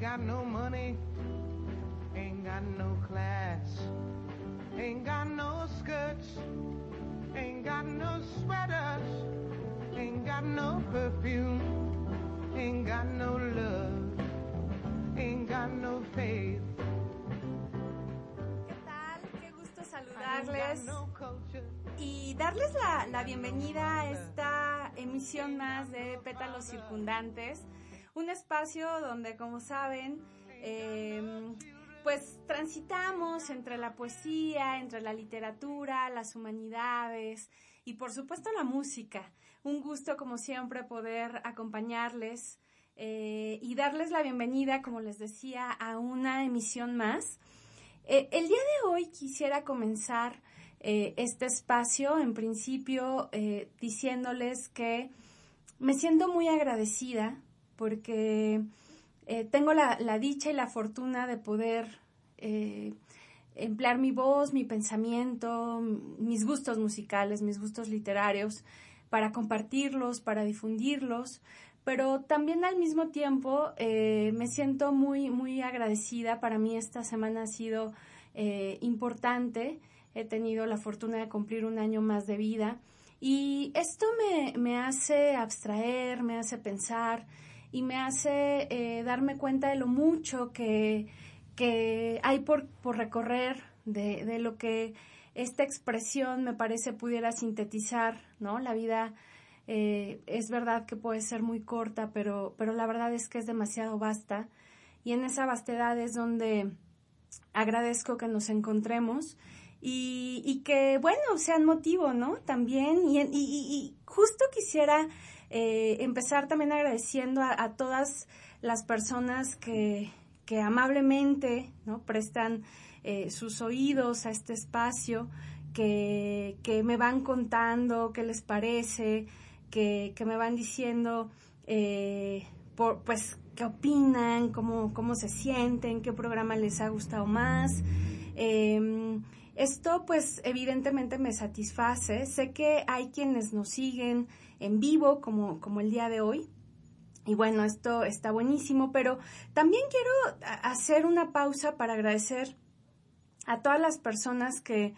Ain't got no money, ain't got no class, ain't got no skirts, ain't got no sweaters, ain't got no perfume, ain't got no love, ain't got no faith. ¿Qué tal? Qué gusto saludarles y darles la, la bienvenida a esta emisión más de Pétalos Circundantes un espacio donde, como saben, em, pues transitamos entre la poesía, entre la literatura, las humanidades y por supuesto la música. Un gusto como siempre poder acompañarles eh, y darles la bienvenida, como les decía, a una emisión más. Eh, el día de hoy quisiera comenzar eh, este espacio, en principio, diciéndoles que me siento muy agradecida porque eh, tengo la, dicha y la fortuna de poder eh, emplear mi voz, mi pensamiento, mis gustos musicales, mis gustos literarios, para compartirlos, para difundirlos, pero también al mismo tiempo eh, me siento muy, muy agradecida. Para mí esta semana ha sido importante. He tenido la fortuna de cumplir un año más de vida y esto me, me hace abstraer, me hace pensar, y me hace eh, darme cuenta de lo mucho que, que hay por, por recorrer, de, de, lo que esta expresión me parece pudiera sintetizar, ¿no? La vida eh, es verdad que puede ser muy corta, pero, pero la verdad es que es demasiado vasta y en esa vastedad es donde agradezco que nos encontremos y, y que, bueno, sean motivo, ¿no? También, y, y, y justo quisiera eh, empezar también agradeciendo a, todas las personas que, que amablemente ¿no? prestan eh, sus oídos a este espacio, que, que, me van contando qué les parece, que, que me van diciendo eh, por, pues qué opinan, cómo, cómo se sienten, qué programa les ha gustado más. Em, esto pues evidentemente me satisface. Sé que hay quienes nos siguen en vivo como, como el día de hoy. Y bueno, esto está buenísimo, pero también quiero hacer una pausa para agradecer a todas las personas que,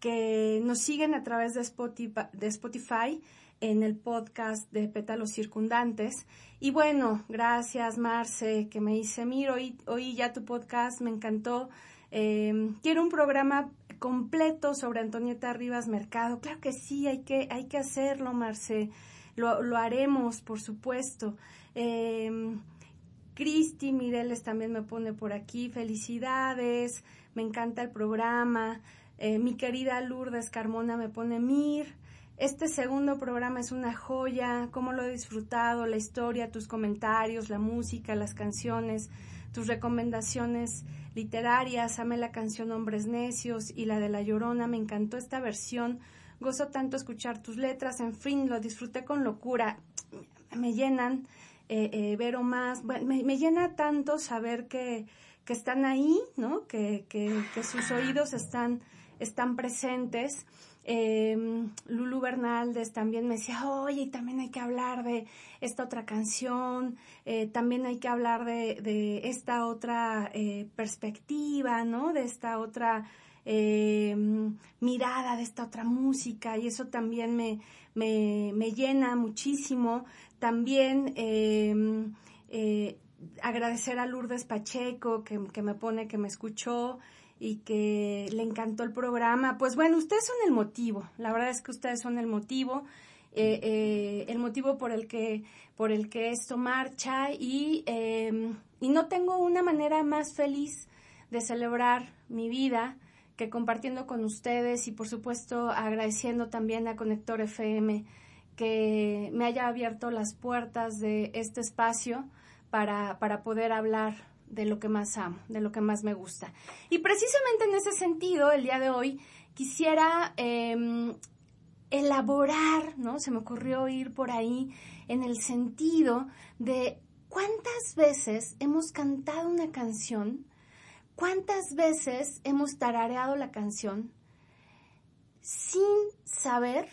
que nos siguen a través de Spotify, de Spotify en el podcast de Pétalos Circundantes. Y bueno, gracias Marce, que me dice, mira, hoy, ya tu podcast me encantó. Eh, quiero un programa completo sobre Antonieta Rivas Mercado. Claro que sí, hay que, hay que hacerlo, Marce. Lo, lo haremos, por supuesto. Eh, Cristi Mireles también me pone por aquí. Felicidades, me encanta el programa. Eh, mi querida Lourdes Carmona me pone Mir. Este segundo programa es una joya, cómo lo he disfrutado, la historia, tus comentarios, la música, las canciones, tus recomendaciones literarias, amé la canción Hombres Necios y la de La Llorona, me encantó esta versión, gozo tanto escuchar tus letras, en fin, lo disfruté con locura, me llenan, eh, eh, Vero más, me, me, llena tanto saber que, que están ahí, ¿no? Que, que, que sus oídos están, están presentes. Eh, Lulu Bernaldez también me decía, oye, también hay que hablar de esta otra canción, eh, también hay que hablar de, esta otra eh, perspectiva, ¿no? De esta otra eh, mirada, de esta otra música, y eso también me, me, me llena muchísimo. También em, eh, agradecer a Lourdes Pacheco, que, que me pone, que me escuchó, y que le encantó el programa. Pues bueno, ustedes son el motivo, la verdad es que ustedes son el motivo, eh, eh, el motivo por el que, por el que esto marcha y, eh, y no tengo una manera más feliz de celebrar mi vida que compartiendo con ustedes y por supuesto agradeciendo también a Conector FM que me haya abierto las puertas de este espacio para, para poder hablar de lo que más amo, de lo que más me gusta. Y precisamente en ese sentido, el día de hoy, quisiera eh, elaborar, ¿no? Se me ocurrió ir por ahí en el sentido de cuántas veces hemos cantado una canción, cuántas veces hemos tarareado la canción sin saber,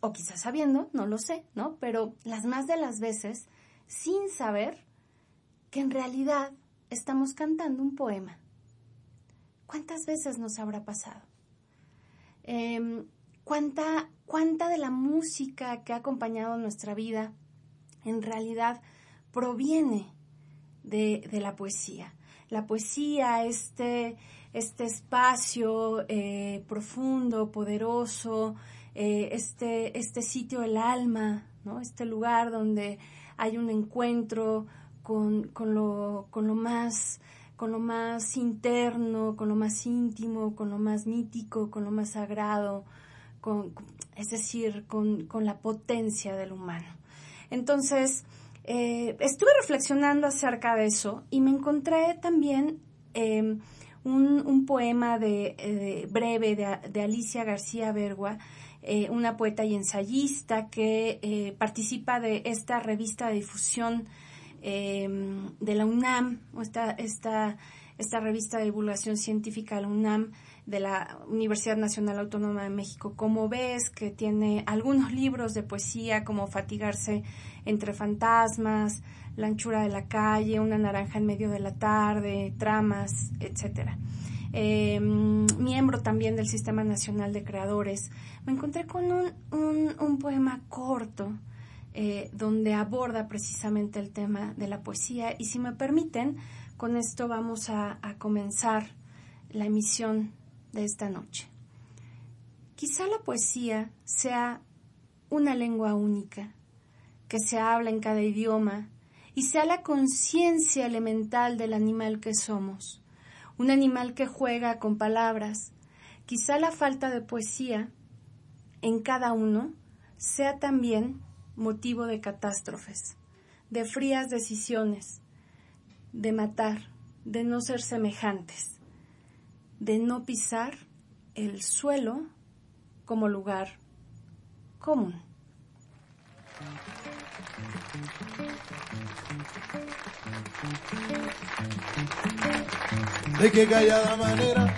o quizás sabiendo, no lo sé, ¿no? Pero las más de las veces, sin saber que en realidad estamos cantando un poema. ¿Cuántas veces nos habrá pasado? Em, ¿cuánta, ¿Cuánta de la música que ha acompañado nuestra vida en realidad proviene de, la poesía? La poesía, este, este espacio eh, profundo, poderoso, eh, este, este sitio del alma, ¿no? este lugar donde hay un encuentro con, con, lo, con lo más con lo más interno, con lo más íntimo, con lo más mítico, con lo más sagrado, con, es decir, con, la potencia del humano. Entonces, eh, estuve reflexionando acerca de eso y me encontré también em, un, poema de, breve de, Alicia García Bergua, eh, una poeta y ensayista que eh, participa de esta revista de difusión Em, de la UNAM, esta, esta, esta revista de divulgación científica de la UNAM, de la Universidad Nacional Autónoma de México, como ves, que tiene algunos libros de poesía como Fatigarse entre fantasmas, La anchura de la calle, Una naranja en medio de la tarde, Tramas, etc. Em, miembro también del Sistema Nacional de Creadores, me encontré con un, un, un poema corto eh, donde aborda precisamente el tema de la poesía. Y si me permiten, con esto vamos a, comenzar la emisión de esta noche. Quizá la poesía sea una lengua única, que se habla en cada idioma, y sea la conciencia elemental del animal que somos, un animal que juega con palabras. Quizá la falta de poesía en cada uno sea también motivo de catástrofes, de frías decisiones, de matar, de no ser semejantes, de no pisar el suelo como lugar común. De qué callada manera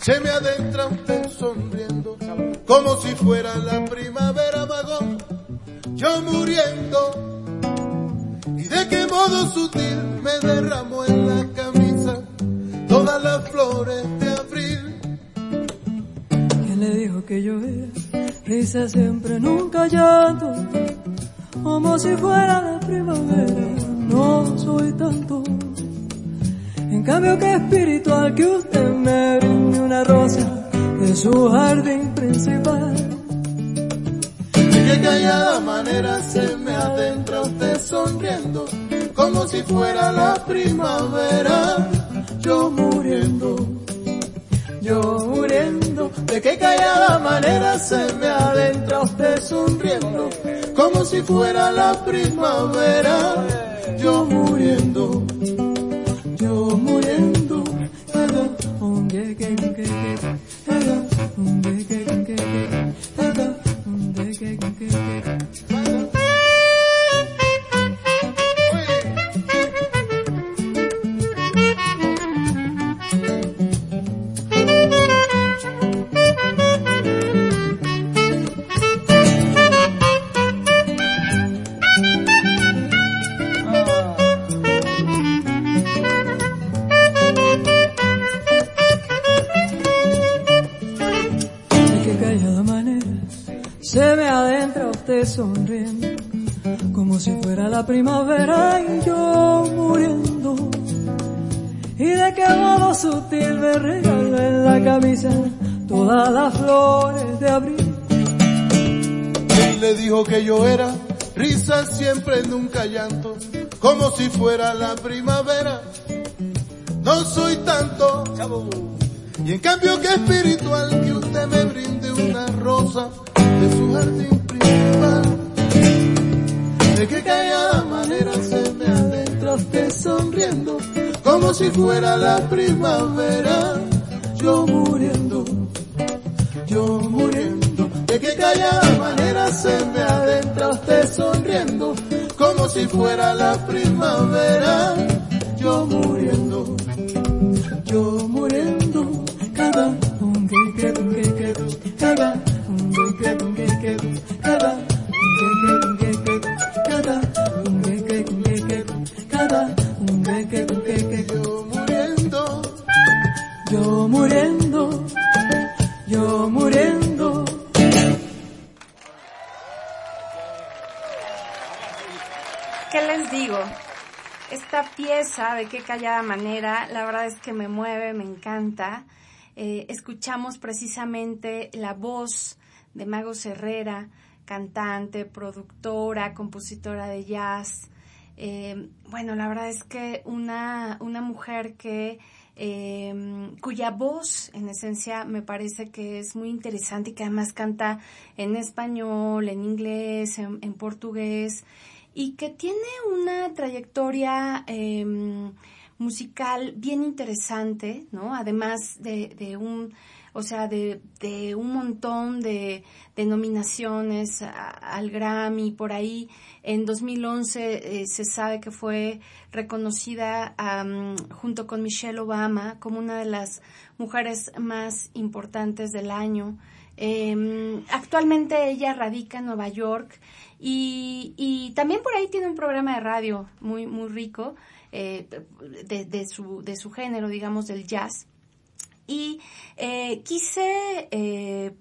se me adentra usted sonriendo, como si fuera la primavera vagón yo muriendo. Y de qué modo sutil me derramó en la camisa todas las flores de abril. ¿Quién le dijo que yo era risa siempre, nunca llanto? Como si fuera la primavera, no soy tanto. En cambio que espiritual que usted me brinde una rosa de su jardín principal de callada manera se me adentra usted sonriendo, como si fuera la primavera, yo muriendo, yo muriendo, de qué callada manera se me adentra usted sonriendo, como si fuera la primavera, yo muriendo, en la camisa todas las flores de abril. Él le dijo que yo era risa siempre, nunca llanto, como si fuera la primavera. No soy tanto, y en cambio que espiritual que usted me brinde una rosa de su jardín de qué callada manera se me adentraste sonriendo, como si fuera la primavera, yo muriendo, yo muriendo. De qué callada manera se me adentraste sonriendo, como si fuera la primavera, yo muriendo, yo muriendo. Cada un que que cada un que que cada un que que cada un que que. Cada Pieza, de qué callada manera, la verdad es que me mueve, me encanta. Eh, escuchamos precisamente la voz de Mago Herrera, cantante, productora, compositora de jazz. Eh, bueno, la verdad es que una, una mujer que eh, cuya voz en esencia me parece que es muy interesante y que además canta en español, en inglés, en, portugués y que tiene una trayectoria em, musical bien interesante, ¿no? Además de, de un o sea, de, de un montón de, nominaciones al Grammy por ahí. En 2011 eh, se sabe que fue reconocida junto con Michelle Obama como una de las mujeres más importantes del año. Em, actualmente ella radica en Nueva York y, y, también por ahí tiene un programa de radio muy, muy rico eh, de, de, su, de su género, digamos, del jazz. Y eh, quise eh,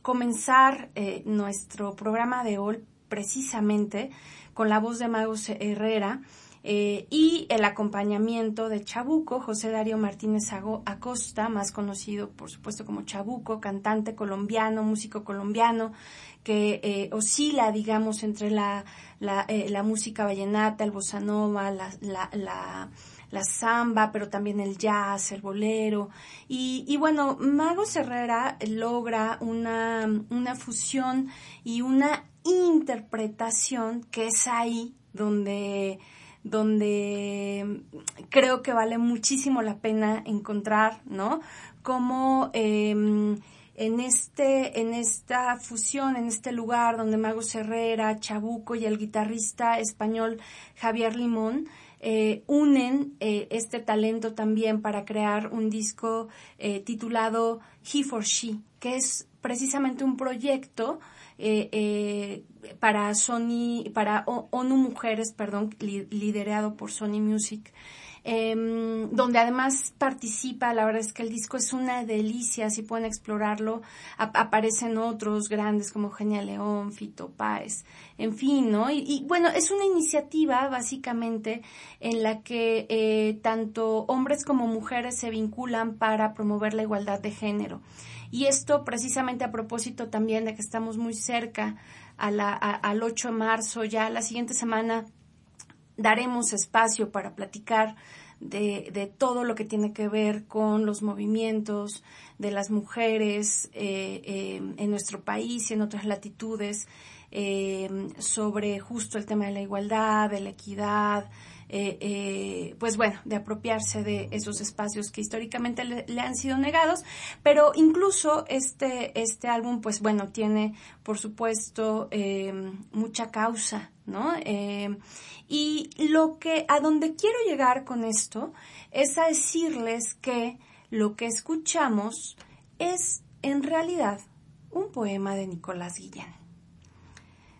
comenzar eh, nuestro programa de hoy precisamente con la voz de Magos Herrera y el acompañamiento de Chabuco, José Darío Martínez Acosta, más conocido por supuesto como Chabuco, cantante colombiano, músico colombiano, que oscila, digamos, entre la, la, la, música vallenata, el bossa nova, la, la la samba, pero también el jazz, el bolero. Y, y bueno, Mago Herrera logra una, una fusión y una interpretación que es ahí donde donde creo que vale muchísimo la pena encontrar, ¿no? Como em, en este, en esta fusión, en este lugar donde Mago Herrera, Chabuco y el guitarrista español Javier Limón eh, unen eh, este talento también para crear un disco eh, titulado He for She, que es precisamente un proyecto para Sony, para ONU Mujeres, perdón, liderado por Sony Music, Em, donde además participa, la verdad es que el disco es una delicia, si pueden explorarlo, aparecen otros grandes como Genia León, Fito Páez, en fin, ¿no? Y, bueno, es una iniciativa básicamente en la que eh, tanto hombres como mujeres se vinculan para promover la igualdad de género. Y esto precisamente a propósito también de que estamos muy cerca al 8 de marzo, ya la siguiente semana daremos espacio para platicar de, de, todo lo que tiene que ver con los movimientos de las mujeres eh, eh, en nuestro país y en otras latitudes eh, sobre justo el tema de la igualdad, de la equidad, pues bueno, de apropiarse de esos espacios que históricamente le, han sido negados, pero incluso este, este álbum, pues bueno, tiene, por supuesto, mucha causa, ¿no? Y lo que, a donde quiero llegar con esto es a decirles que lo que escuchamos es en realidad un poema de Nicolás Guillén.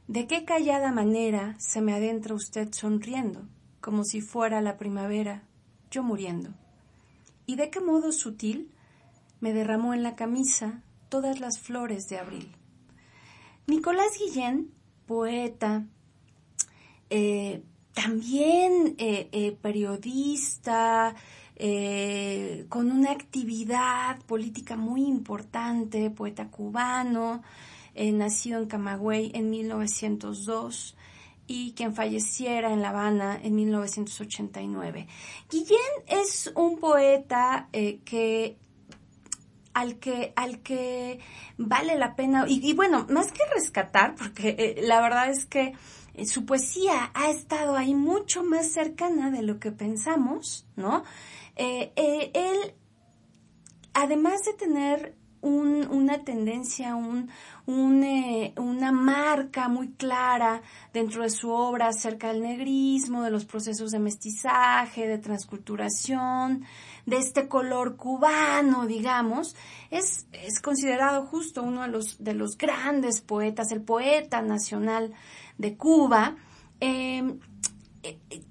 ¿De qué callada manera se me adentra usted sonriendo, como si fuera la primavera, yo muriendo? ¿Y de qué modo sutil me derramó en la camisa todas las flores de abril? Nicolás Guillén, poeta, eh, también eh, eh, periodista, con una actividad política muy importante, poeta cubano, nacido en Camagüey en 1902 y quien falleciera en La Habana en 1989. Guillén es un poeta que al que, al que vale la pena, y, bueno, más que rescatar, porque la verdad es que su poesía ha estado ahí mucho más cercana de lo que pensamos, ¿no? Eh, eh, él, además de tener una tendencia, un, una marca muy clara dentro de su obra acerca del negrismo, de los procesos de mestizaje, de transculturación, de este color cubano, digamos, es, es considerado justo uno de los, de los grandes poetas, el poeta nacional de Cuba. Em,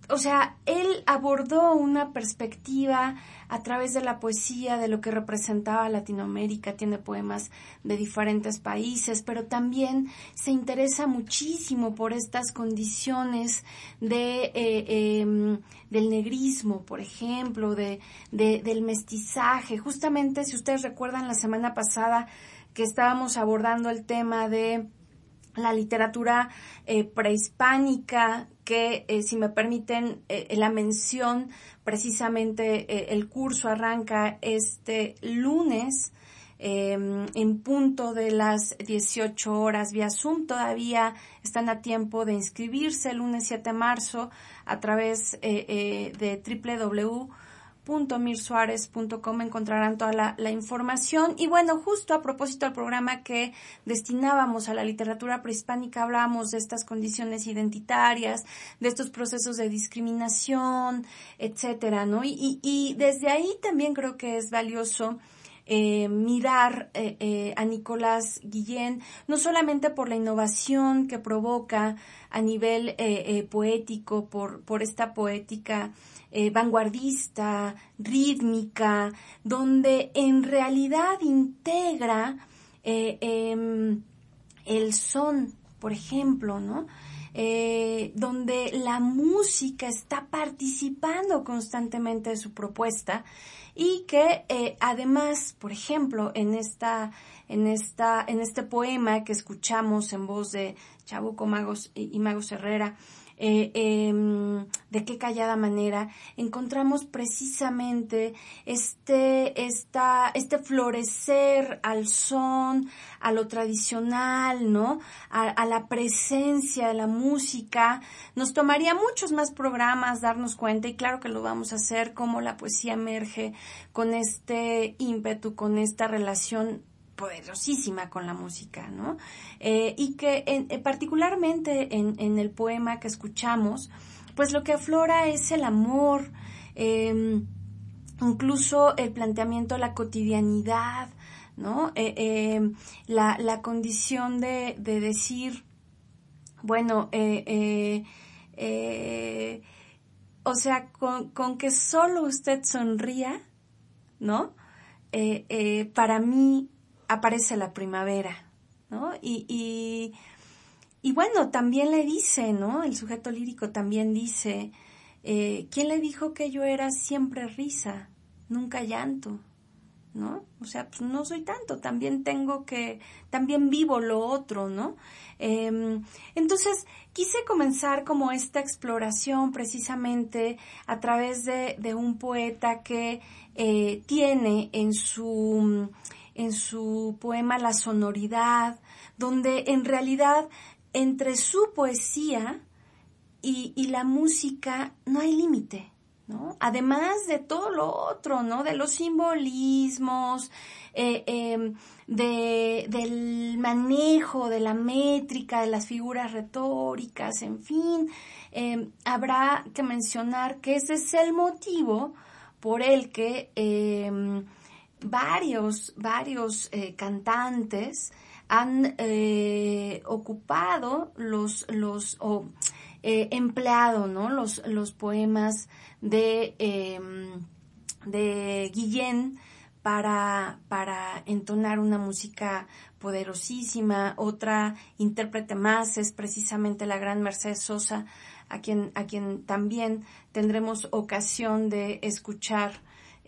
o sea, él abordó una perspectiva a través de la poesía de lo que representaba Latinoamérica, tiene poemas de diferentes países, pero también se interesa muchísimo por estas condiciones de, eh, em, del negrismo, por ejemplo, de, del mestizaje. Justamente, si ustedes recuerdan la semana pasada que estábamos abordando el tema de la literatura eh, prehispánica, que eh, si me permiten eh, la mención, precisamente el curso arranca este lunes em, en punto de las 18 horas vía Zoom. Todavía están a tiempo de inscribirse el lunes 7 de marzo a través de www mirsuárez.com encontrarán toda la, información. Y bueno, justo a propósito del programa que destinábamos a la literatura prehispánica, hablábamos de estas condiciones identitarias, de estos procesos de discriminación, etcétera, ¿no? Y, desde ahí también creo que es valioso eh, mirar eh, eh, a Nicolás Guillén, no solamente por la innovación que provoca a nivel poético, por, por esta poética eh, vanguardista, rítmica, donde en realidad integra eh, em, el son, por ejemplo, ¿no? Eh, donde la música está participando constantemente de su propuesta y que además, por ejemplo, en esta, en esta, en este poema que escuchamos en voz de Chabuco Magos y Magos Herrera, eh, em, de qué callada manera encontramos precisamente este, esta, este florecer al son, a lo tradicional, ¿no? A, la presencia de la música. Nos tomaría muchos más programas darnos cuenta y claro que lo vamos a hacer cómo la poesía emerge con este ímpetu, con esta relación poderosísima con la música, ¿no? Eh, y que eh, particularmente en, el poema que escuchamos, pues lo que aflora es el amor, em, incluso el planteamiento de la cotidianidad, ¿no? Eh, em, la, condición de, decir, bueno, o sea, con, con, que solo usted sonría, ¿no? para mí aparece la primavera, ¿no? Y, y, y bueno, también le dice, ¿no? El sujeto lírico también dice, eh, ¿quién le dijo que yo era siempre risa, nunca llanto? ¿No? O sea, pues no soy tanto, también tengo que, también vivo lo otro, ¿no? Em, entonces, quise comenzar como esta exploración precisamente a través de, de un poeta que eh, tiene en su en su poema La sonoridad, donde en realidad entre su poesía y, la música no hay límite, ¿no? Además de todo lo otro, ¿no? De los simbolismos, eh, em, de, del manejo de la métrica, de las figuras retóricas, en fin, em, habrá que mencionar que ese es el motivo por el que em, varios, varios eh, cantantes han eh, ocupado los, los, o eh, empleado, ¿no? Los, los poemas de, em, de Guillén para, para entonar una música poderosísima. Otra intérprete más es precisamente la gran Mercedes Sosa, a quien, a quien también tendremos ocasión de escuchar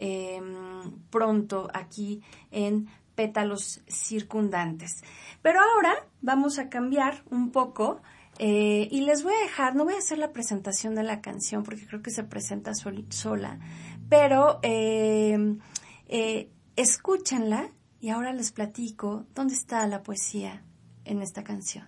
Em, pronto aquí en pétalos circundantes. Pero ahora vamos a cambiar un poco eh, y les voy a dejar, no voy a hacer la presentación de la canción porque creo que se presenta sola, pero em, eh, escúchenla y ahora les platico dónde está la poesía en esta canción.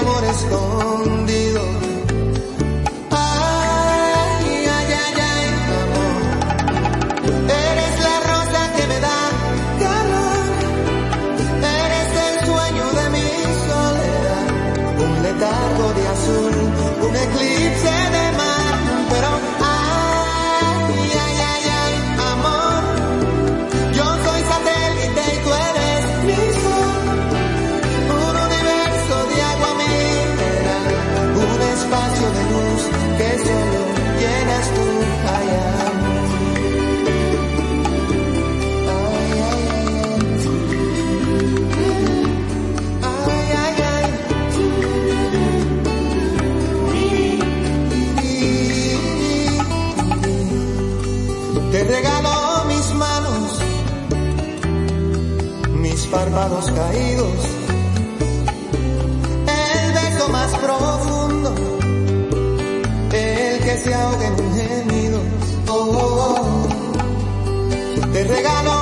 amor escondido. Párpados caídos, el beso más profundo, el que se ahoga en un gemido. Oh, oh, oh. Te regalo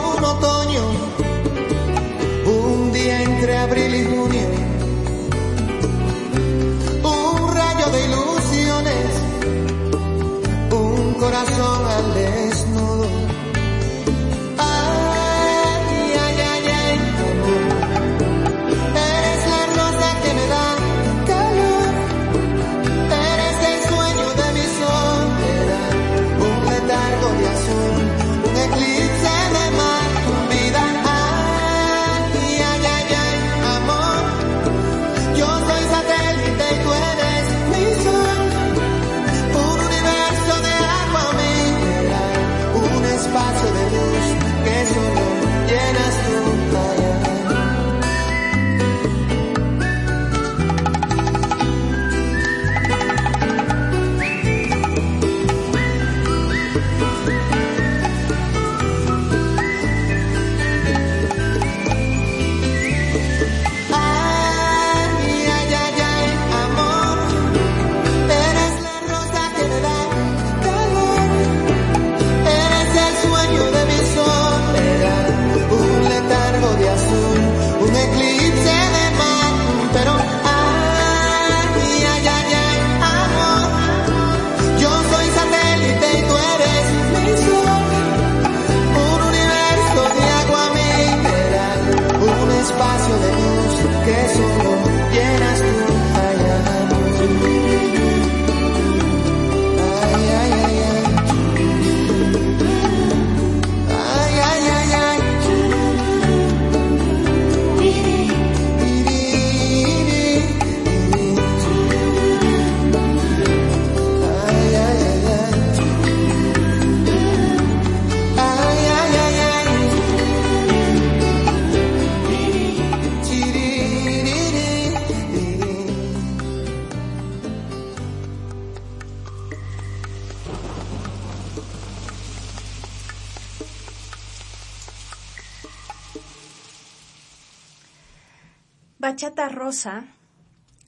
Bachata Rosa,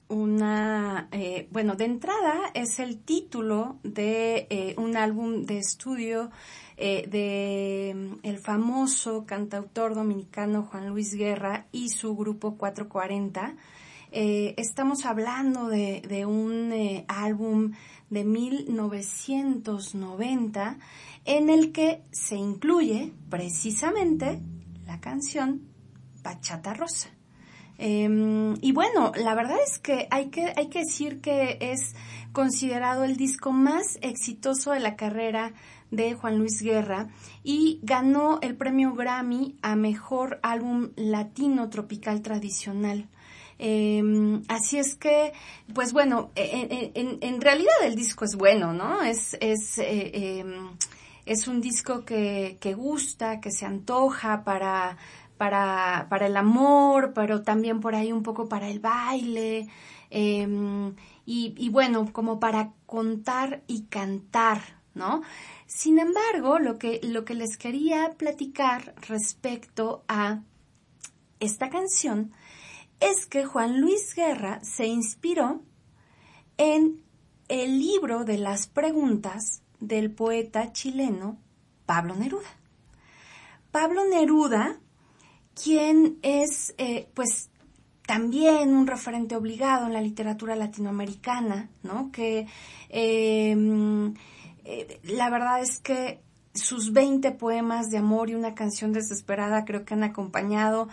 una, eh, bueno, de entrada es el título de eh, un álbum de estudio eh, de mm, el famoso cantautor dominicano Juan Luis Guerra y su grupo 440. Eh, estamos hablando de, de un álbum de 1990 en el que se incluye precisamente la canción Bachata Rosa. Eh, y bueno, la verdad es que hay, que hay que decir que es considerado el disco más exitoso de la carrera de Juan Luis Guerra y ganó el premio Grammy a Mejor Álbum Latino Tropical Tradicional. Eh, así es que, pues bueno, en, en, en, realidad el disco es bueno, ¿no? Es, es, eh, eh, es un disco que, que gusta, que se antoja para, para, para el amor, pero también por ahí un poco para el baile. Eh, y, y, bueno, como para contar y cantar, ¿no? Sin embargo, lo que, lo que les quería platicar respecto a esta canción es que Juan Luis Guerra se inspiró en el libro de las preguntas del poeta chileno Pablo Neruda. Pablo Neruda, quien es, eh, pues, también un referente obligado en la literatura latinoamericana, ¿no? Que em, eh, la verdad es que sus 20 poemas de amor y una canción desesperada creo que han acompañado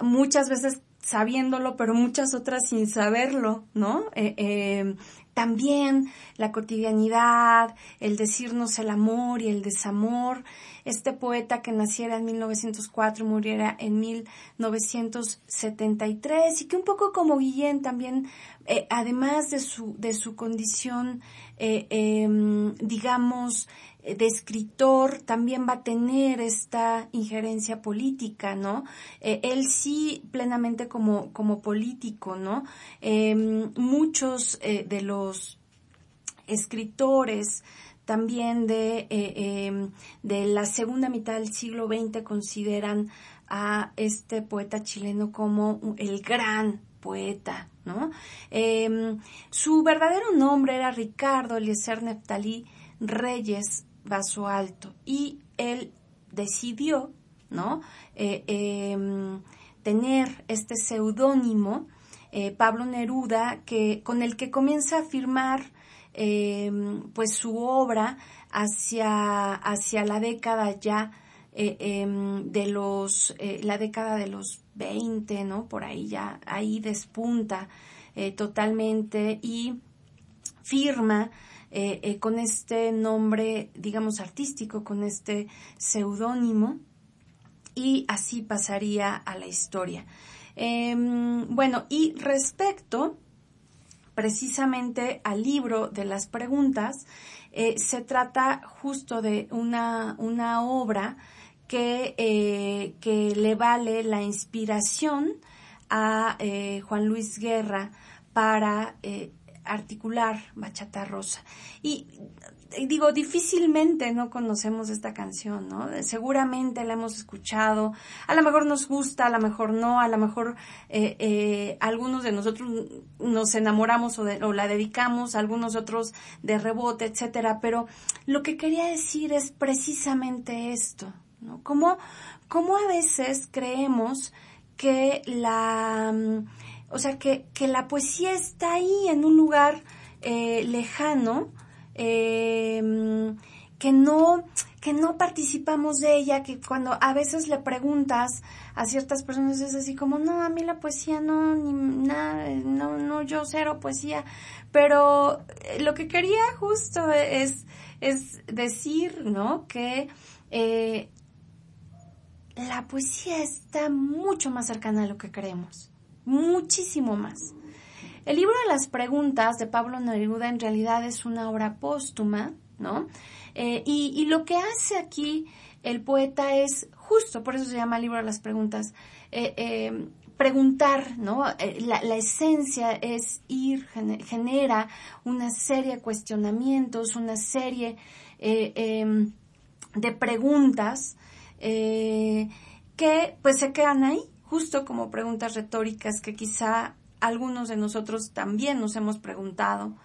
muchas veces sabiéndolo, pero muchas otras sin saberlo, ¿no? Eh, em, también la cotidianidad, el decirnos el amor y el desamor. Este poeta que naciera en 1904 y muriera en 1973 y que un poco como Guillén también, eh, además de su, de su condición, eh, em, digamos, eh, de escritor también va a tener esta injerencia política, ¿no? Él sí plenamente como, como político, ¿no? Em, muchos de los escritores también de, em, de la segunda mitad del siglo XX consideran a este poeta chileno como el gran poeta, ¿no? Em, su verdadero nombre era Ricardo Eliezer Neftalí Reyes Vaso Alto y él decidió, ¿no? Eh, em, tener este seudónimo, eh, Pablo Neruda, que, con el que comienza a firmar em, pues su obra hacia, hacia la década ya eh, em, de los, la década de los 20, ¿no? Por ahí ya, ahí despunta totalmente y firma eh, eh, con este nombre, digamos, artístico, con este seudónimo, y así pasaría a la historia. Em, bueno, y respecto precisamente al libro de las preguntas, eh, se trata justo de una, una obra que, que, le vale la inspiración a Juan Luis Guerra para articular Bachata Rosa. Y digo, difícilmente no conocemos esta canción, ¿no? Seguramente la hemos escuchado, a lo mejor nos gusta, a lo mejor no, a lo mejor eh, eh, algunos de nosotros nos enamoramos o, o, la dedicamos, algunos otros de rebote, etcétera, pero lo que quería decir es precisamente esto, ¿no? Como, como a veces creemos que la o sea, que, que la poesía está ahí en un lugar eh, lejano, eh, que no que no participamos de ella, que cuando a veces le preguntas a ciertas personas es así como, no, a mí la poesía no, ni nada, no, no, yo cero poesía, pero eh, lo que quería justo es, es decir, ¿no? Que eh, la poesía está mucho más cercana a lo que creemos muchísimo más. El libro de las preguntas de Pablo Neruda en realidad es una obra póstuma, ¿no? Eh, y, lo que hace aquí el poeta es, justo por eso se llama libro de las preguntas, eh, eh, preguntar, ¿no? La, la, esencia es ir, genera una serie de cuestionamientos, una serie em, de preguntas que pues se quedan ahí, justo como preguntas retóricas que quizá algunos de nosotros también nos hemos preguntado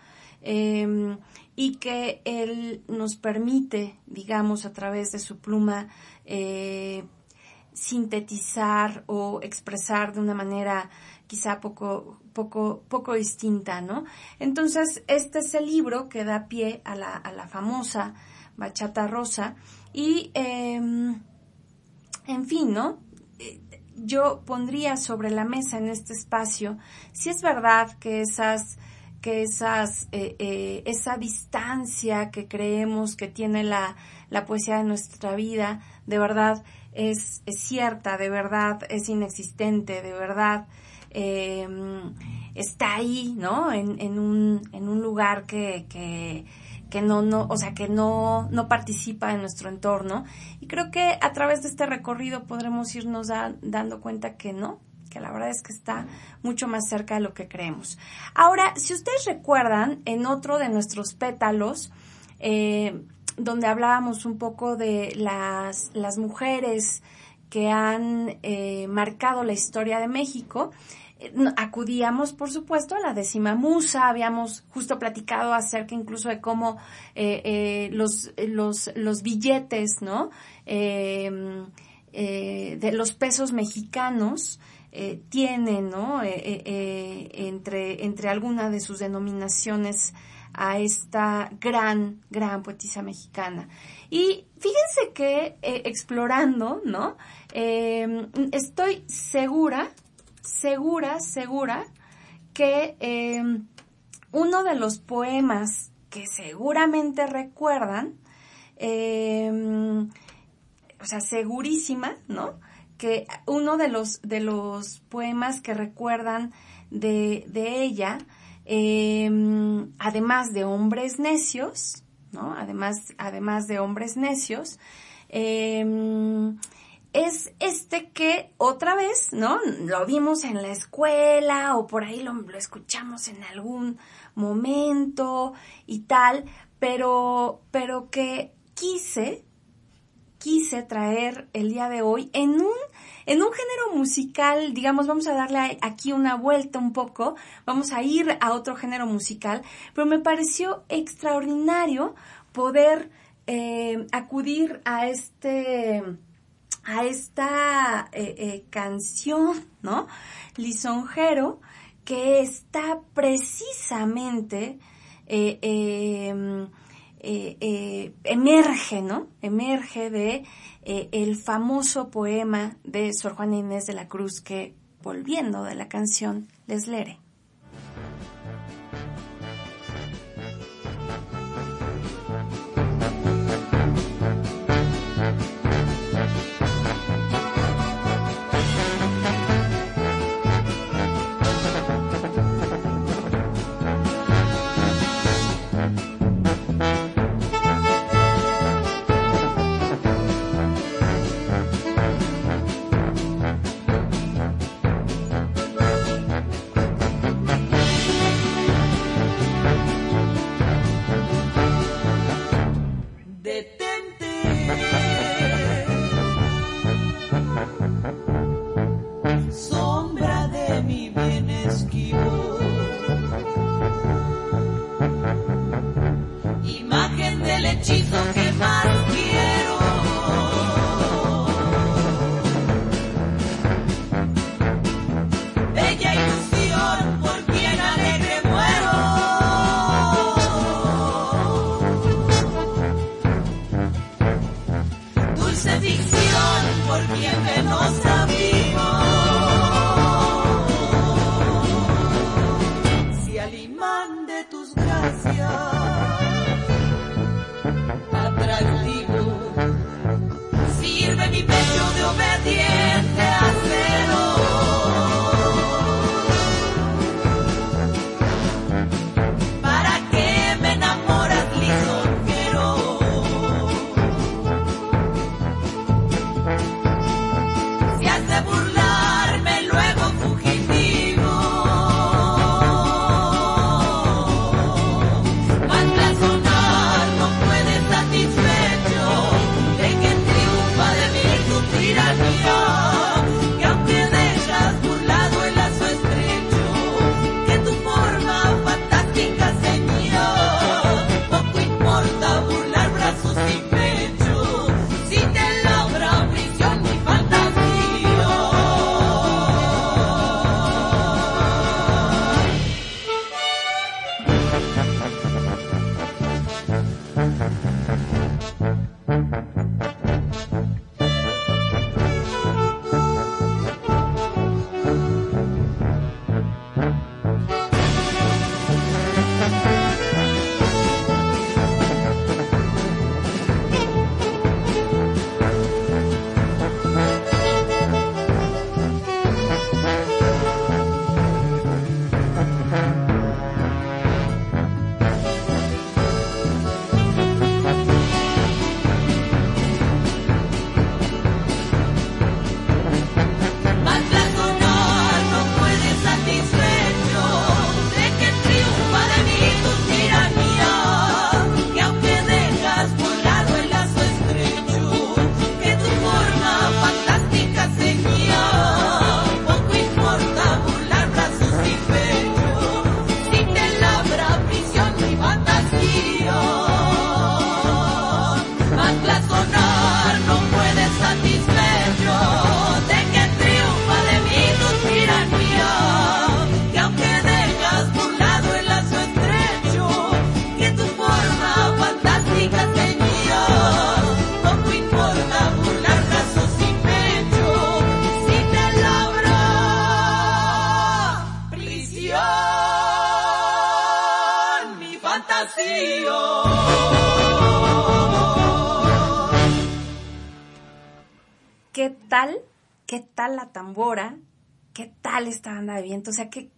em, y que él nos permite, digamos, a través de su pluma, eh, sintetizar o expresar de una manera quizá poco, poco, poco distinta, ¿no? Entonces, este es el libro que da pie a la, a la famosa Bachata Rosa y, em, en fin, ¿no? Yo pondría sobre la mesa en este espacio si es verdad que esas que esas eh, eh, esa distancia que creemos que tiene la, la poesía de nuestra vida de verdad es, cierta de verdad es inexistente de verdad eh, está ahí no en, en, un, en un lugar que, que que no, no, o sea, que no, no participa en nuestro entorno. Y creo que a través de este recorrido podremos irnos dando cuenta que no, que la verdad es que está mucho más cerca de lo que creemos. Ahora, si ustedes recuerdan, en otro de nuestros pétalos, eh, donde hablábamos un poco de las, las mujeres que han eh, marcado la historia de México, acudíamos, por supuesto, a la décima musa, habíamos justo platicado acerca incluso de cómo eh, eh, los, los, los billetes, ¿no? Em, eh, de los pesos mexicanos tienen, ¿no? entre, entre alguna de sus denominaciones a esta gran, gran poetisa mexicana. Y fíjense que explorando, ¿no? Em, estoy segura segura, segura que em, uno de los poemas que seguramente recuerdan, em, o sea, segurísima, ¿no? Que uno de los, de los poemas que recuerdan de, ella, em, además de hombres necios, ¿no? Además, además de hombres necios, es este que otra vez, ¿no? Lo vimos en la escuela o por ahí lo, escuchamos en algún momento y tal, pero, pero que quise, quise traer el día de hoy en un, en un género musical, digamos, vamos a darle aquí una vuelta un poco, vamos a ir a otro género musical, pero me pareció extraordinario poder eh, acudir a este a esta eh, eh, canción, ¿no? Lisonjero, que está precisamente, eh, em, emerge, ¿no? Emerge de el famoso poema de Sor Juana Inés de la Cruz que, volviendo de la canción, les leeré. O sea, que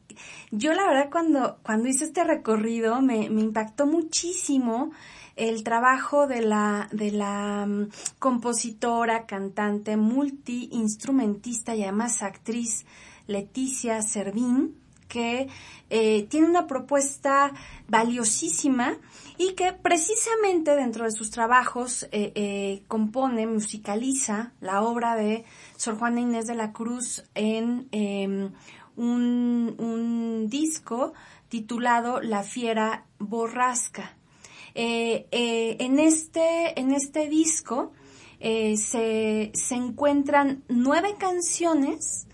yo la verdad cuando, cuando hice este recorrido me, me impactó muchísimo el trabajo de la, de la mm, compositora, cantante, multiinstrumentista y además actriz Leticia Servín, que eh, tiene una propuesta valiosísima y que precisamente dentro de sus trabajos eh, eh, compone, musicaliza la obra de Sor Juana Inés de la Cruz en em, un, un disco titulado La Fiera Borrasca. Eh, eh, en, este, en este disco eh, se, se encuentran nueve canciones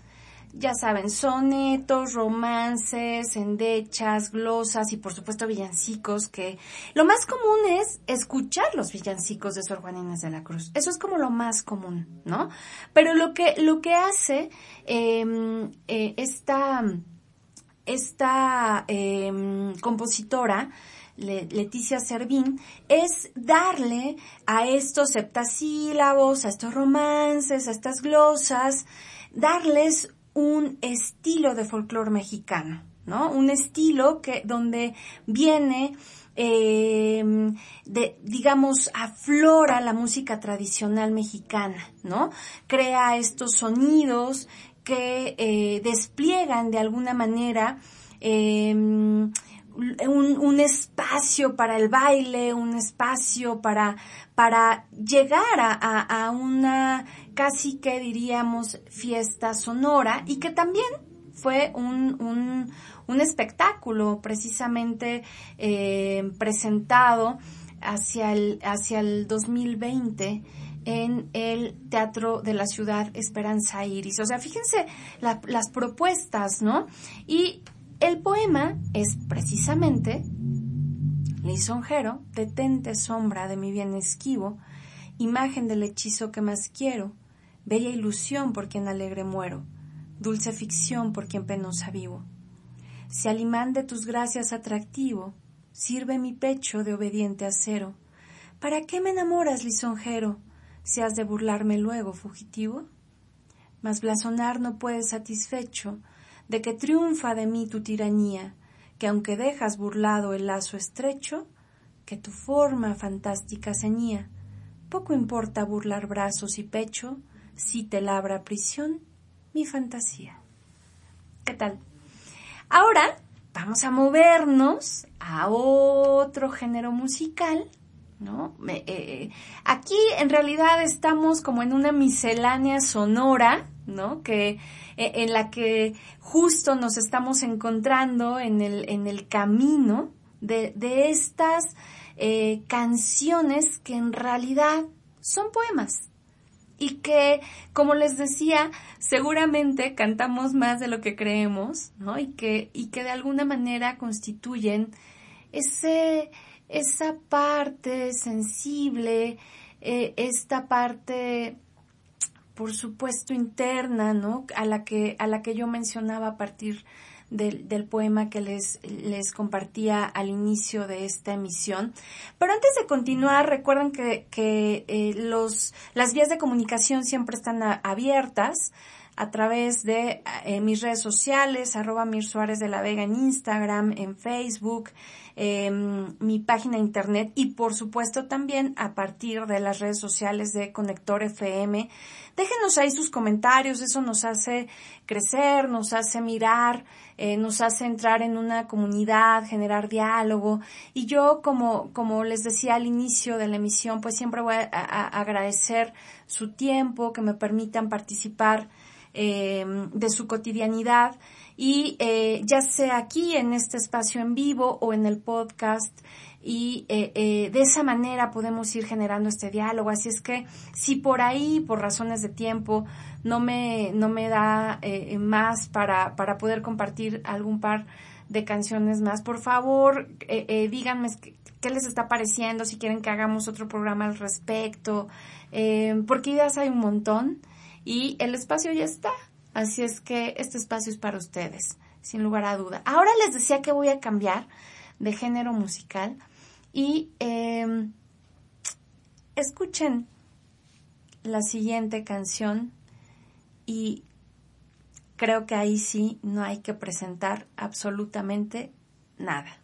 ya saben, sonetos, romances, endechas, glosas y por supuesto villancicos, que lo más común es escuchar los villancicos de Sor Juana Inés de la Cruz. Eso es como lo más común, ¿no? Pero lo que, lo que hace em, esta, esta em, compositora, Leticia Servín, es darle a estos septasílabos, a estos romances, a estas glosas, darles un estilo de folclore mexicano, ¿no? Un estilo que, donde viene, eh, de, digamos, aflora la música tradicional mexicana, ¿no? Crea estos sonidos que eh, despliegan de alguna manera eh, un, un, espacio para el baile, un espacio para, para llegar a, a, una casi que diríamos fiesta sonora y que también fue un, un, espectáculo precisamente eh, presentado hacia el, hacia el 2020 en el Teatro de la Ciudad Esperanza Iris. O sea, fíjense la, las propuestas, ¿no? Y el poema es precisamente Lisonjero, detente sombra de mi bien esquivo, imagen del hechizo que más quiero, bella ilusión por quien alegre muero, dulce ficción por quien penosa vivo. Si al imán de tus gracias atractivo, sirve mi pecho de obediente acero, ¿para qué me enamoras, lisonjero, si has de burlarme luego, fugitivo? Mas blasonar no puedes satisfecho, de que triunfa de mí tu tiranía, que aunque dejas burlado el lazo estrecho, que tu forma fantástica ceñía, poco importa burlar brazos y pecho, si te labra prisión mi fantasía. ¿Qué tal? Ahora vamos a movernos a otro género musical, ¿no? Eh, eh, aquí en realidad estamos como en una miscelánea sonora, ¿no? Que eh, en la que justo nos estamos encontrando en el, en el camino de, de estas canciones que en realidad son poemas y que, como les decía, seguramente cantamos más de lo que creemos, ¿no? Y que, y que de alguna manera constituyen ese, esa parte sensible, eh, esta parte por supuesto interna, ¿no? A la que, a la que yo mencionaba a partir del, del, poema que les, les compartía al inicio de esta emisión. Pero antes de continuar, recuerden que, que eh, los, las vías de comunicación siempre están abiertas a través de eh, mis redes sociales, arroba Mir Suárez de la Vega en Instagram, en Facebook, eh, mi página internet y por supuesto también a partir de las redes sociales de Conector FM. Déjenos ahí sus comentarios, eso nos hace crecer, nos hace mirar, eh, nos hace entrar en una comunidad, generar diálogo. Y yo, como, como les decía al inicio de la emisión, pues siempre voy a agradecer su tiempo, que me permitan participar eh, de su cotidianidad y eh, ya sea aquí en este espacio en vivo o en el podcast y eh, eh, de esa manera podemos ir generando este diálogo. Así es que si por ahí, por razones de tiempo, no me, no me da eh, más para, para poder compartir algún par de canciones más, por favor, eh, eh, díganme qué, les está pareciendo, si quieren que hagamos otro programa al respecto, porque ideas hay un montón y el espacio ya está. Así es que este espacio es para ustedes, sin lugar a duda. Ahora les decía que voy a cambiar de género musical y eh, escuchen la siguiente canción y creo que ahí sí no hay que presentar absolutamente nada.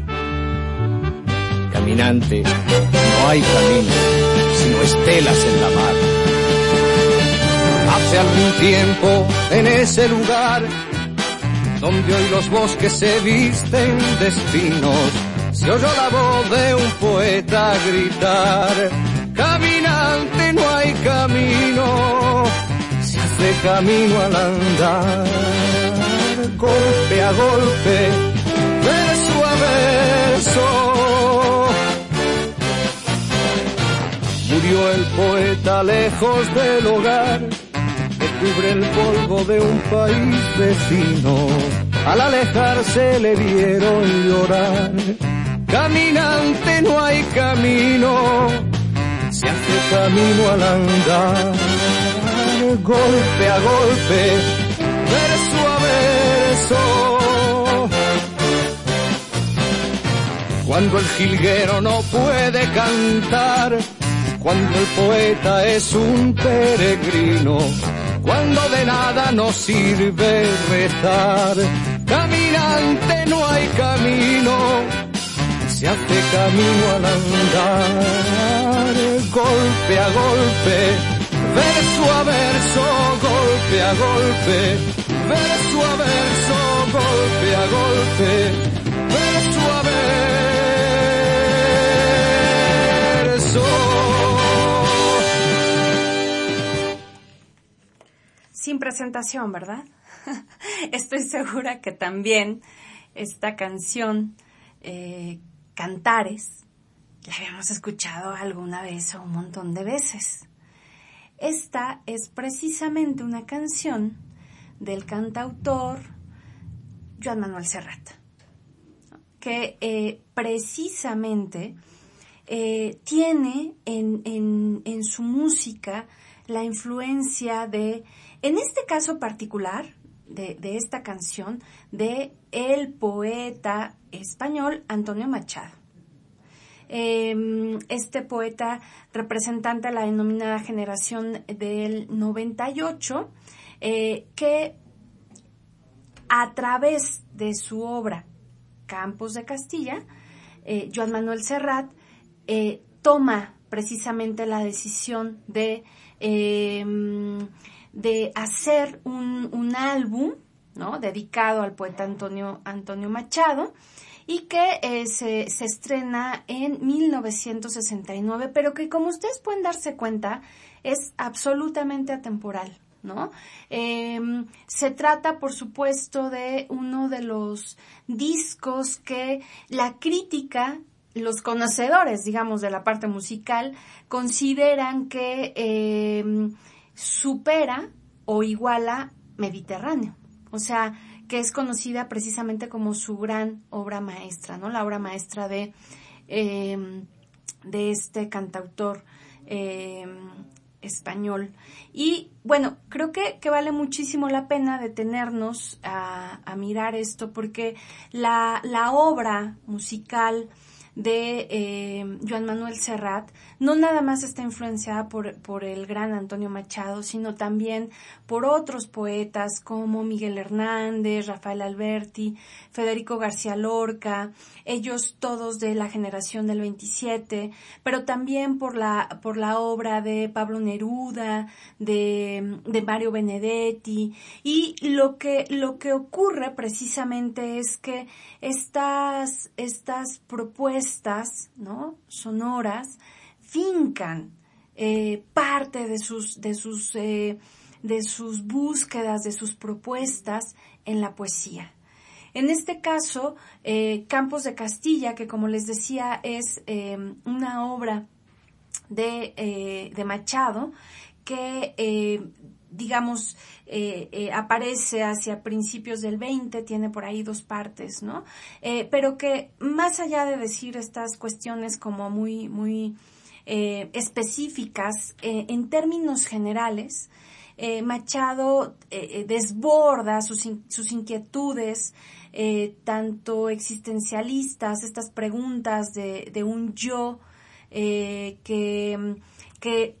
caminante, no hay camino, sino estelas en la mar. Hace algún tiempo, en ese lugar, donde hoy los bosques se visten de espinos, se oyó la voz de un poeta gritar, caminante no hay camino, se hace camino al andar, golpe a golpe, verso a verso Murió el poeta lejos del hogar, que cubre el polvo de un país vecino. Al alejarse le vieron llorar. Caminante no hay camino, se hace camino al andar. Golpe a golpe, verso a verso. Cuando el jilguero no puede cantar, cuando el poeta es un peregrino, cuando de nada nos sirve rezar. Caminante no hay camino, se hace camino al andar, golpe a golpe, verso a verso, golpe a golpe, verso a verso, golpe a golpe, verso a verso. Sin presentación, ¿verdad? Estoy segura que también esta canción, eh, Cantares, la habíamos escuchado alguna vez o un montón de veces. Esta es precisamente una canción del cantautor Joan Manuel Serrat, que eh, precisamente eh, tiene en su música la influencia de en este caso particular de, esta canción, de el poeta español Antonio Machado. Em, este poeta representante de la denominada generación del 98, eh, que a través de su obra Campos de Castilla, eh, Joan Manuel Serrat eh, toma precisamente la decisión de em, de hacer un, un álbum, ¿no? Dedicado al poeta Antonio, Antonio Machado y que eh, se, se, estrena en 1969, pero que como ustedes pueden darse cuenta es absolutamente atemporal, ¿no? Em, se trata, por supuesto, de uno de los discos que la crítica, los conocedores, digamos, de la parte musical, consideran que em, supera o iguala Mediterráneo. O sea, que es conocida precisamente como su gran obra maestra, ¿no? La obra maestra de em, de este cantautor em, español. Y bueno, creo que, que, vale muchísimo la pena detenernos a, a mirar esto porque la, la obra musical de eh, Joan Manuel Serrat no nada más está influenciada por, por el gran Antonio Machado, sino también por otros poetas como Miguel Hernández, Rafael Alberti, Federico García Lorca, ellos todos de la generación del 27, pero también por la, por la obra de Pablo Neruda, de, de Mario Benedetti, y lo que, lo que ocurre precisamente es que estas, estas propuestas, ¿no? Sonoras, fincan eh, parte de sus, de sus, eh, de sus búsquedas, de sus propuestas en la poesía. En este caso, eh, Campos de Castilla, que como les decía es una obra de, de Machado, que digamos, aparece hacia principios del 20, tiene por ahí dos partes, ¿no? pero que más allá de decir estas cuestiones como muy, muy eh, específicas eh, en términos generales. Eh, Machado desborda sus, sus inquietudes, tanto existencialistas, estas preguntas de, de un yo que que,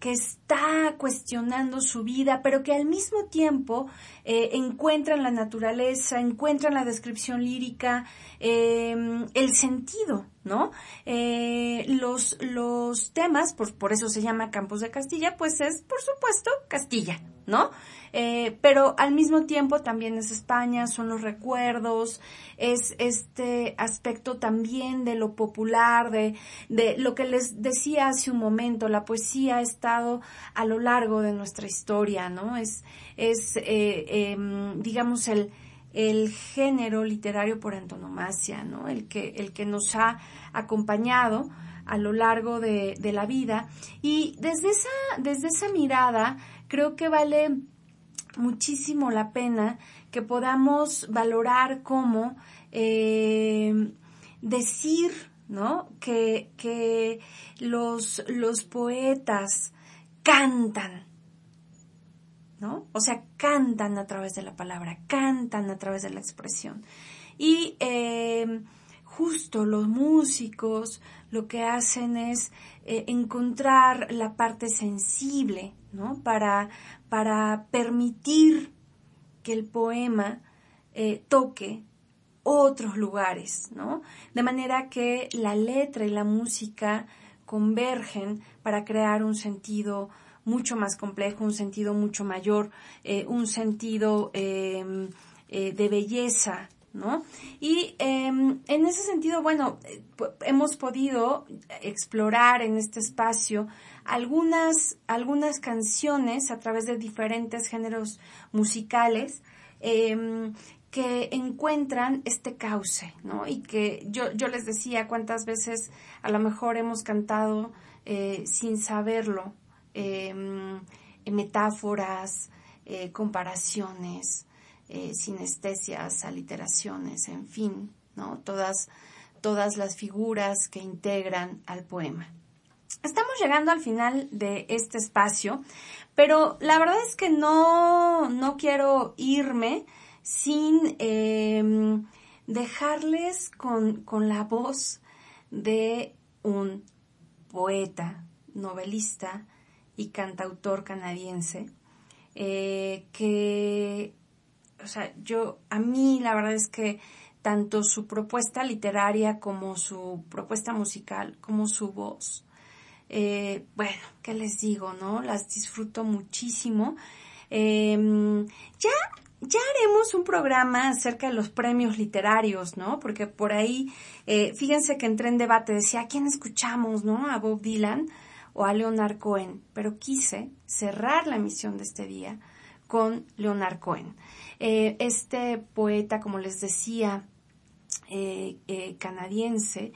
está cuestionando su vida, pero que al mismo tiempo eh, encuentra en la naturaleza, encuentra en la descripción lírica em, el sentido, ¿no? Eh, los, los temas, por, por eso se llama Campos de Castilla, pues es, por supuesto, Castilla, ¿no? Eh, pero al mismo tiempo también es España, son los recuerdos, es este aspecto también de lo popular, de, de lo que les decía hace un momento, la poesía ha estado a lo largo de nuestra historia, ¿no? Es, es eh, em, digamos, el, el género literario por antonomasia, ¿no? El que, el que nos ha acompañado a lo largo de, de la vida. Y desde esa, desde esa mirada, creo que vale muchísimo la pena que podamos valorar cómo eh, decir, ¿no? Que, que los, los poetas cantan, ¿no? O sea, cantan a través de la palabra, cantan a través de la expresión. Y eh, justo los músicos lo que hacen es eh, encontrar la parte sensible, ¿no? Para, para permitir que el poema eh, toque otros lugares, ¿no? De manera que la letra y la música convergen para crear un sentido mucho más complejo, un sentido mucho mayor, eh, un sentido em, eh, de belleza, ¿no? Y em, en ese sentido, bueno, hemos podido explorar en este espacio algunas, algunas canciones a través de diferentes géneros musicales em, que encuentran este cauce, ¿no? Y que yo, yo les decía cuántas veces a lo mejor hemos cantado eh, sin saberlo, em, metáforas, eh, comparaciones, eh, sinestesias, aliteraciones, en fin, ¿no? Todas, todas las figuras que integran al poema. Estamos llegando al final de este espacio, pero la verdad es que no, no quiero irme sin em, dejarles con, con la voz de un poeta, novelista y cantautor canadiense, eh, que, o sea, yo, a mí la verdad es que tanto su propuesta literaria como su propuesta musical, como su voz, eh, bueno, ¿qué les digo, no? Las disfruto muchísimo. Em, ya, ya haremos un programa acerca de los premios literarios, ¿no? Porque por ahí, eh, fíjense que entré en debate, decía, ¿a quién escuchamos, no? ¿A Bob Dylan o a Leonard Cohen? Pero quise cerrar la emisión de este día con Leonard Cohen. Eh, este poeta, como les decía, canadiense,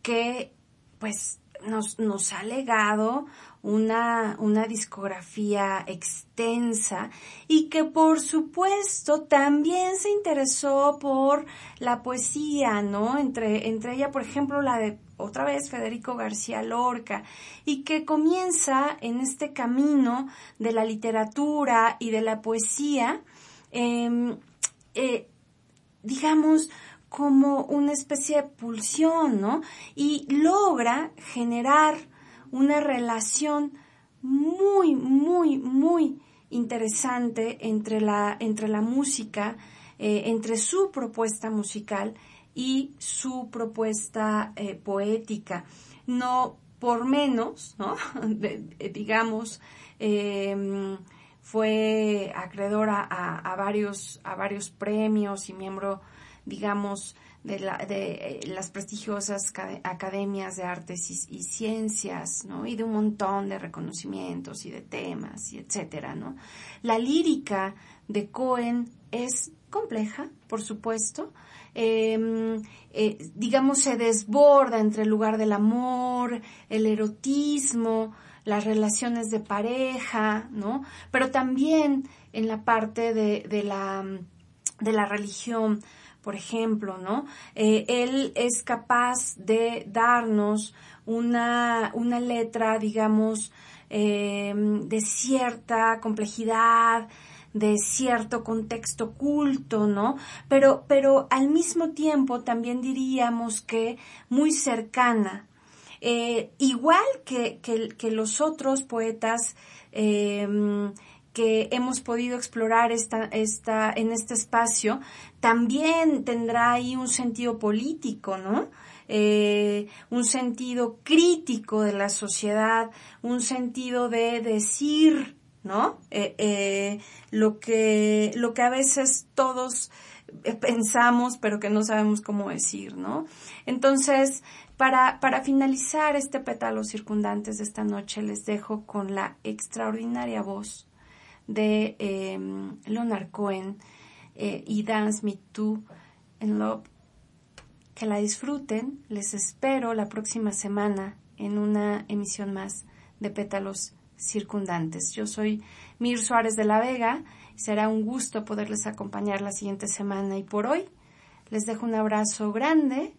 que pues nos, nos ha legado una, una discografía extensa y que por supuesto también se interesó por la poesía, ¿no? Entre, entre ella, por ejemplo, la de otra vez Federico García Lorca, y que comienza en este camino de la literatura y de la poesía, em, eh, digamos, como una especie de pulsión, ¿no? Y logra generar una relación muy, muy, muy interesante entre la, entre la música, eh, entre su propuesta musical y su propuesta eh, poética. No por menos, ¿no? digamos, em, fue acreedora a, varios, a varios premios y miembro, digamos, de, la, de eh, las prestigiosas academias de artes y, ciencias, ¿no? Y de un montón de reconocimientos y de temas y etcétera, ¿no? La lírica de Cohen es compleja, por supuesto, em, eh, digamos, se desborda entre el lugar del amor, el erotismo, las relaciones de pareja, ¿no? Pero también en la parte de, la, de la religión por ejemplo, ¿no? Eh, él es capaz de darnos una, una letra, digamos, em, de cierta complejidad, de cierto contexto culto, ¿no? Pero, pero al mismo tiempo también diríamos que muy cercana. Eh, igual que, que, los otros poetas em, que hemos podido explorar esta, esta, en este espacio, también tendrá ahí un sentido político, ¿no? Eh, un sentido crítico de la sociedad, un sentido de decir, ¿no? Eh, eh, lo que, lo que a veces todos pensamos, pero que no sabemos cómo decir, ¿no? Entonces, para, para finalizar este pétalo circundantes de esta noche, les dejo con la extraordinaria voz de em, Leonard Cohen eh, y Dance Me Too in Love. Que la disfruten. Les espero la próxima semana en una emisión más de Pétalos Circundantes. Yo soy Mir Suárez de la Vega. Será un gusto poderles acompañar la siguiente semana y por hoy les dejo un abrazo grande.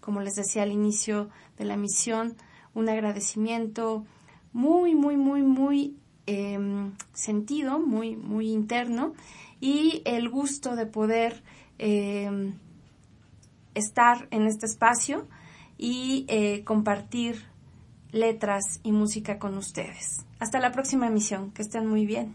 Como les decía al inicio de la emisión, un agradecimiento muy, muy, muy, muy Em, sentido, muy, muy interno, y el gusto de poder em, estar en este espacio y eh, compartir letras y música con ustedes. Hasta la próxima emisión, que estén muy bien.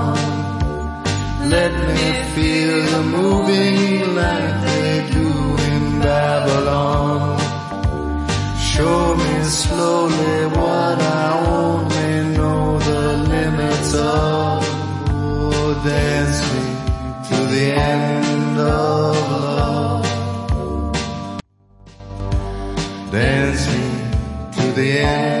Me feel the moving like they do in Babylon. Show me slowly what I only know the limits of. Dance to the end of love. Dance me to the end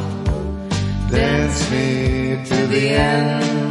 Dance me to the end